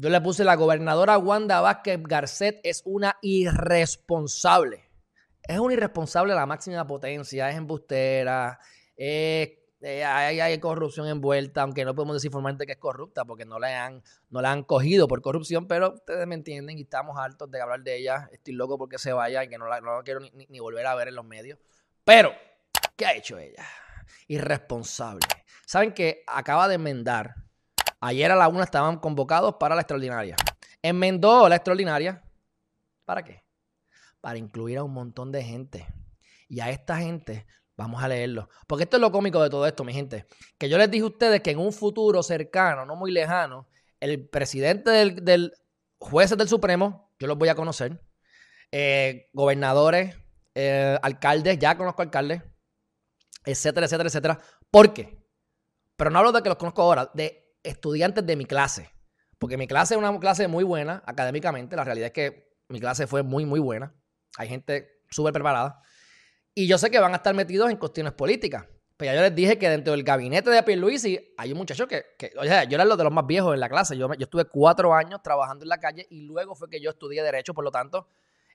Yo le puse la gobernadora Wanda Vázquez Garcet es una irresponsable. Es una irresponsable a la máxima potencia, es embustera, hay, corrupción envuelta, aunque no podemos decir formalmente que es corrupta porque no la han, no la han cogido por corrupción, pero ustedes me entienden y estamos hartos de hablar de ella. Estoy loco porque se vaya y que no la, quiero ni, ni volver a ver en los medios. Pero, ¿qué ha hecho ella? Irresponsable. Saben que acaba de enmendar Ayer a la una estaban convocados para la extraordinaria. Enmendó la extraordinaria. ¿Para qué? Para incluir a un montón de gente. Y a esta gente, vamos a leerlo. Porque esto es lo cómico de todo esto, mi gente. Que yo les dije a ustedes que en un futuro cercano, no muy lejano, el presidente del, del jueces del Supremo, yo los voy a conocer, eh, gobernadores, eh, alcaldes, ya conozco alcaldes, etcétera, etcétera, etcétera. ¿Por qué? Pero no hablo de que los conozco ahora, de estudiantes de mi clase. Porque mi clase es una clase muy buena académicamente. La realidad es que mi clase fue muy, muy buena. Hay gente súper preparada. Y yo sé que van a estar metidos en cuestiones políticas. Pero ya yo les dije que dentro del gabinete de Pierluisi hay un muchacho que, que o sea, yo era lo de los más viejos en la clase. Yo, yo estuve cuatro años trabajando en la calle y luego fue que yo estudié Derecho. Por lo tanto,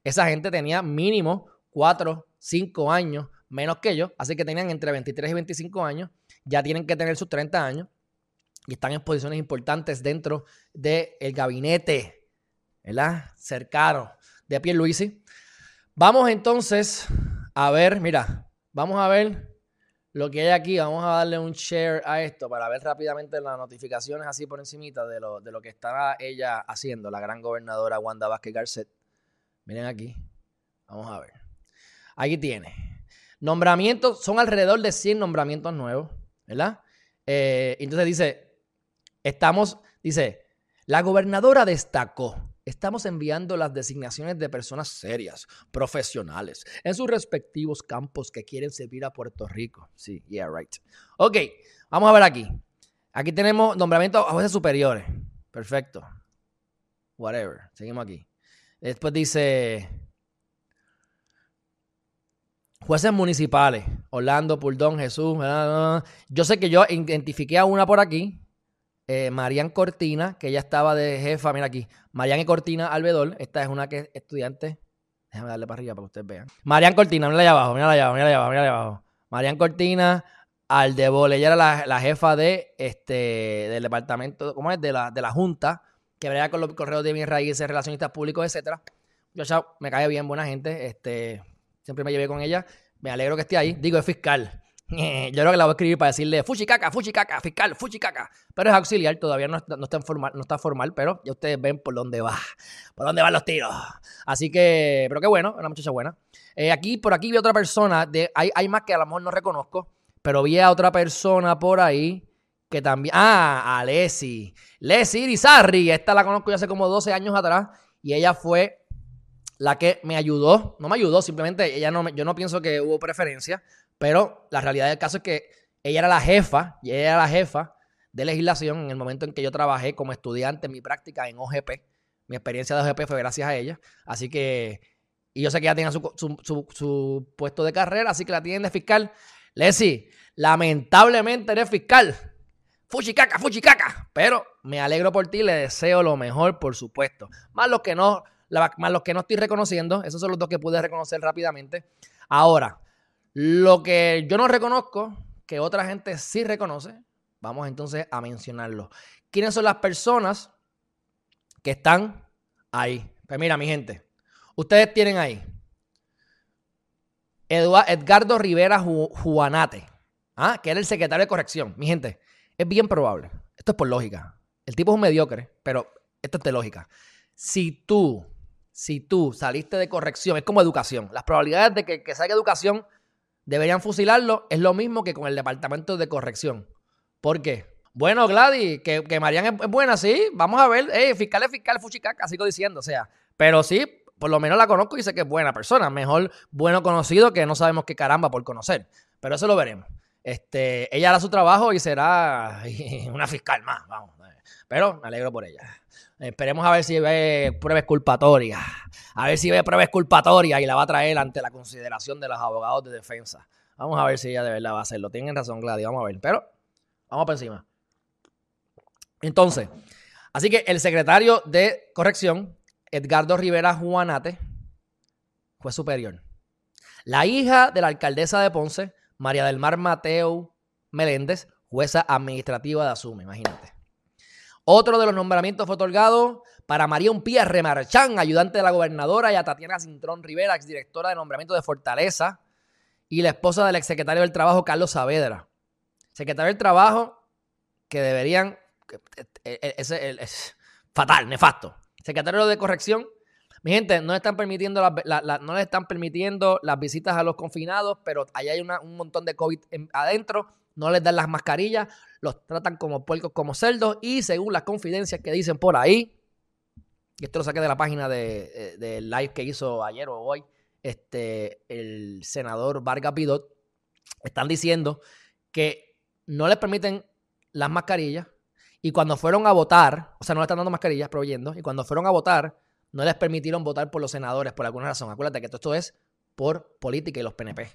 esa gente tenía mínimo cuatro, cinco años menos que yo. Así que tenían entre 23 y 25 años. Ya tienen que tener sus 30 años y están en posiciones importantes dentro del gabinete, ¿verdad? Cercano de Pierluisi. Vamos entonces a ver, mira, vamos a ver lo que hay aquí. Vamos a darle un share a esto para ver rápidamente las notificaciones así por encimita de lo, de lo que está ella haciendo, la gran gobernadora Wanda Vázquez Garcet. Miren aquí. Vamos a ver. Aquí tiene. Nombramientos, son alrededor de 100 nombramientos nuevos, ¿verdad? Eh, entonces dice, Estamos, dice, la gobernadora destacó. Estamos enviando las designaciones de personas serias, profesionales, en sus respectivos campos que quieren servir a Puerto Rico. Sí, yeah, right. Ok, vamos a ver aquí. Aquí tenemos nombramientos a jueces superiores. Perfecto. Whatever. Seguimos aquí. Después dice jueces municipales. Orlando, Puldón, Jesús. Yo sé que yo identifiqué a una por aquí eh, Marian Cortina, que ella estaba de jefa, mira aquí, Marian Cortina Albedol, esta es una que es estudiante, déjame darle para arriba para que ustedes vean. Marian Cortina, mira allá abajo, mira allá abajo, mira allá abajo, mira abajo. Marian Cortina Aldebol, ella era la, jefa de este del departamento, ¿cómo es? De la, de la Junta, que venía con los correos de mis raíces, relacionistas públicos, etcétera. Yo ya me cae bien, buena gente, este, siempre me llevé con ella, me alegro que esté ahí, digo, es fiscal, Yo creo que la voy a escribir para decirle fuchicaca, fuchicaca, fiscal, fuchicaca. Pero es auxiliar, todavía no está, no está, formal, no está formal, pero ya ustedes ven por dónde va, por dónde van los tiros. Así que, pero qué bueno, una muchacha buena. Eh, aquí, por aquí vi otra persona, hay, hay más que a lo mejor no reconozco, pero vi a otra persona por ahí que también. Ah, a Leslie. Leslie Irizarri, esta la conozco ya hace como 12 años atrás y ella fue la que me ayudó. No me ayudó, simplemente ella no, yo no pienso que hubo preferencia pero la realidad del caso es que ella era la jefa, y ella era la jefa de legislación en el momento en que yo trabajé como estudiante en mi práctica en OGP. Mi experiencia de OGP fue gracias a ella. Así que, y yo sé que ella tenía su, puesto de carrera, así que la tienen de fiscal. Leslie, lamentablemente eres fiscal. Fuchicaca, fuchicaca. Pero me alegro por ti, le deseo lo mejor, por supuesto. Más los que no, más los que no estoy reconociendo, esos son los dos que pude reconocer rápidamente. Ahora, lo que yo no reconozco, que otra gente sí reconoce, vamos entonces a mencionarlo. ¿Quiénes son las personas que están ahí? Pues mira, mi gente, ustedes tienen ahí Edgardo Rivera Juanate, ¿ah? que era el secretario de corrección. Mi gente, es bien probable. Esto es por lógica. El tipo es un mediocre, pero esto es de lógica. Si tú, si tú saliste de corrección, es como educación. Las probabilidades de que, que salga educación deberían fusilarlo. Es lo mismo que con el departamento de corrección. ¿Por qué? Bueno, Gladys, que, que Marian es, buena, sí. Vamos a ver. Eh, fiscal es fiscal, fuchicaca, sigo diciendo. O sea, pero sí, por lo menos la conozco y sé que es buena persona. Mejor bueno conocido que no sabemos qué caramba por conocer. Pero eso lo veremos. Este, ella hará su trabajo y será una fiscal más. Vamos. Pero me alegro por ella. Esperemos a ver si ve pruebas culpatorias. A ver si ve pruebas culpatorias y la va a traer ante la consideración de los abogados de defensa. Vamos a ver si ella de verdad va a hacerlo. Tienen razón, Gladys. Vamos a ver. Pero vamos por encima. Entonces, Así que el secretario de corrección, Edgardo Rivera Juanate, fue superior. La hija de la alcaldesa de Ponce, María del Mar Mateo Meléndez, jueza administrativa de Asume, imagínate. Otro de los nombramientos fue otorgado para María Umpía Remarchán, ayudante de la gobernadora, y a Tatiana Cintrón Rivera, exdirectora de nombramiento de Fortaleza, y la esposa del exsecretario del Trabajo, Carlos Saavedra. Secretario del Trabajo, que deberían. Es, fatal, nefasto. Secretario de Corrección. Mi gente, no están permitiendo no le están permitiendo las visitas a los confinados, pero allá hay un montón de COVID adentro. No les dan las mascarillas, los tratan como puercos, como cerdos, y según las confidencias que dicen por ahí, y esto lo saqué de la página de, eh, live que hizo ayer o hoy, este, el senador Vargas Pidot, están diciendo que no les permiten las mascarillas y cuando fueron a votar, o sea, no le están dando mascarillas, proveyendo, y cuando fueron a votar, no les permitieron votar por los senadores por alguna razón. Acuérdate que todo esto es por política y los PNP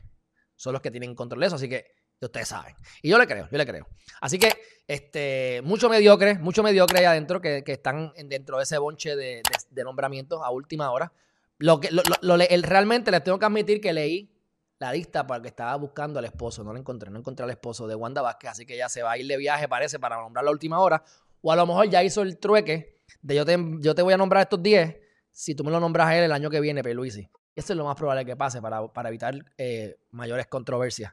son los que tienen control de eso, así que ustedes saben. Y yo le creo, yo le creo. Así que, este, mucho mediocre, mucho mediocre ahí adentro que, están dentro de ese bonche de, nombramientos a última hora. Lo que, lo, realmente les tengo que admitir que leí la lista para que estaba buscando al esposo. No lo encontré, no encontré al esposo de Wanda Vázquez, así que ya se va a ir de viaje, parece, para nombrar la última hora. O a lo mejor ya hizo el trueque de yo te, yo te voy a nombrar estos 10 si tú me lo nombras a él el año que viene, Peluisi. Eso es lo más probable que pase para, evitar eh, mayores controversias